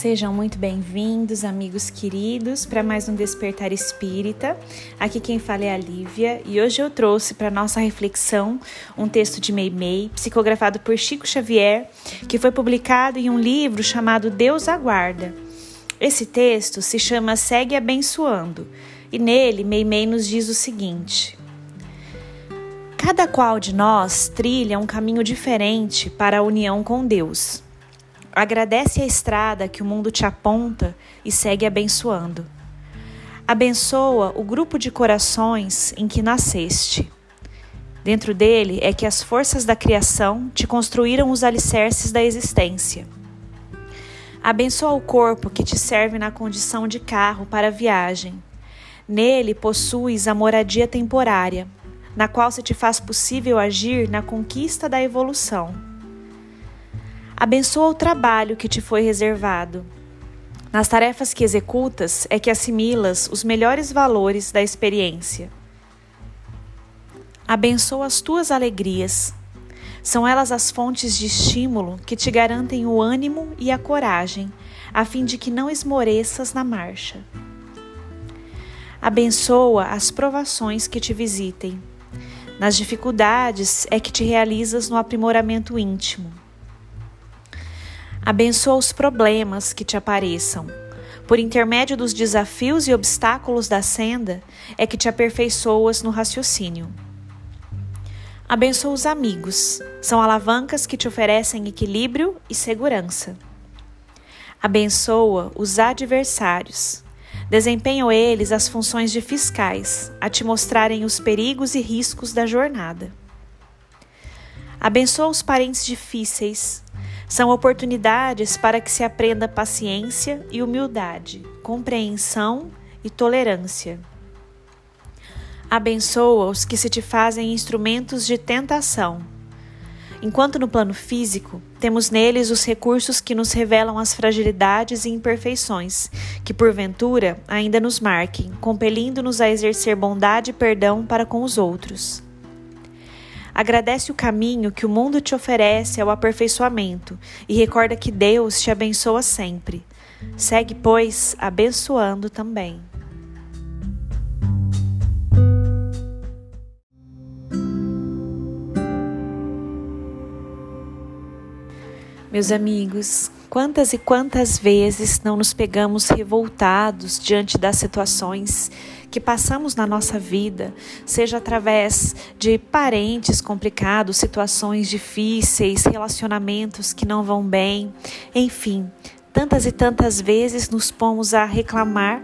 Sejam muito bem-vindos, amigos queridos, para mais um Despertar Espírita. Aqui quem fala é a Lívia e hoje eu trouxe para nossa reflexão um texto de Meimei, psicografado por Chico Xavier, que foi publicado em um livro chamado Deus Aguarda. Esse texto se chama Segue Abençoando e nele Meimei nos diz o seguinte: Cada qual de nós trilha um caminho diferente para a união com Deus. Agradece a estrada que o mundo te aponta e segue abençoando. Abençoa o grupo de corações em que nasceste. Dentro dele é que as forças da criação te construíram os alicerces da existência. Abençoa o corpo que te serve na condição de carro para a viagem. Nele possuis a moradia temporária, na qual se te faz possível agir na conquista da evolução. Abençoa o trabalho que te foi reservado. Nas tarefas que executas é que assimilas os melhores valores da experiência. Abençoa as tuas alegrias. São elas as fontes de estímulo que te garantem o ânimo e a coragem, a fim de que não esmoreças na marcha. Abençoa as provações que te visitem. Nas dificuldades é que te realizas no aprimoramento íntimo. Abençoa os problemas que te apareçam. Por intermédio dos desafios e obstáculos da senda, é que te aperfeiçoas no raciocínio. Abençoa os amigos. São alavancas que te oferecem equilíbrio e segurança. Abençoa os adversários. Desempenham eles as funções de fiscais, a te mostrarem os perigos e riscos da jornada. Abençoa os parentes difíceis, são oportunidades para que se aprenda paciência e humildade, compreensão e tolerância. Abençoa os que se te fazem instrumentos de tentação. Enquanto no plano físico, temos neles os recursos que nos revelam as fragilidades e imperfeições, que porventura ainda nos marquem, compelindo-nos a exercer bondade e perdão para com os outros. Agradece o caminho que o mundo te oferece ao aperfeiçoamento e recorda que Deus te abençoa sempre. Segue, pois, abençoando também. Meus amigos, quantas e quantas vezes não nos pegamos revoltados diante das situações que passamos na nossa vida, seja através de parentes complicados, situações difíceis, relacionamentos que não vão bem, enfim, tantas e tantas vezes nos pomos a reclamar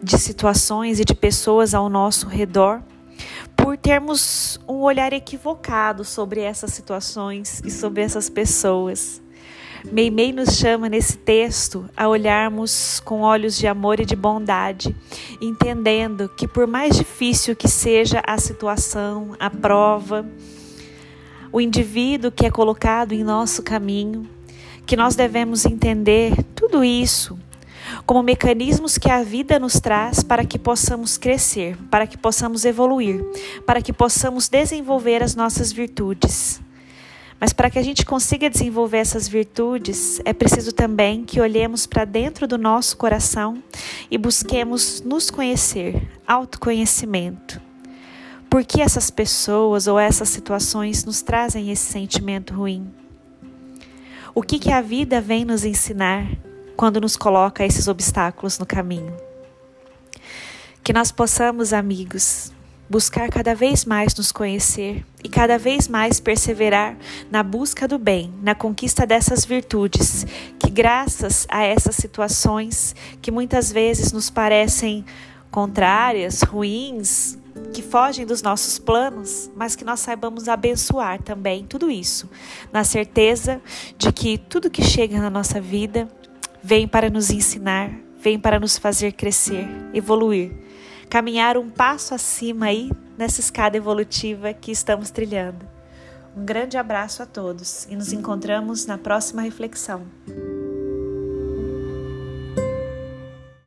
de situações e de pessoas ao nosso redor por termos um olhar equivocado sobre essas situações e sobre essas pessoas. Meimei nos chama nesse texto a olharmos com olhos de amor e de bondade, entendendo que por mais difícil que seja a situação, a prova, o indivíduo que é colocado em nosso caminho, que nós devemos entender tudo isso como mecanismos que a vida nos traz para que possamos crescer, para que possamos evoluir, para que possamos desenvolver as nossas virtudes. Mas para que a gente consiga desenvolver essas virtudes, é preciso também que olhemos para dentro do nosso coração e busquemos nos conhecer, autoconhecimento. Por que essas pessoas ou essas situações nos trazem esse sentimento ruim? O que, que a vida vem nos ensinar quando nos coloca esses obstáculos no caminho? Que nós possamos, amigos, buscar cada vez mais nos conhecer e cada vez mais perseverar na busca do bem, na conquista dessas virtudes, que graças a essas situações que muitas vezes nos parecem contrárias, ruins, que fogem dos nossos planos, mas que nós saibamos abençoar também tudo isso, na certeza de que tudo que chega na nossa vida vem para nos ensinar, vem para nos fazer crescer, evoluir caminhar um passo acima aí nessa escada evolutiva que estamos trilhando. Um grande abraço a todos e nos encontramos na próxima reflexão.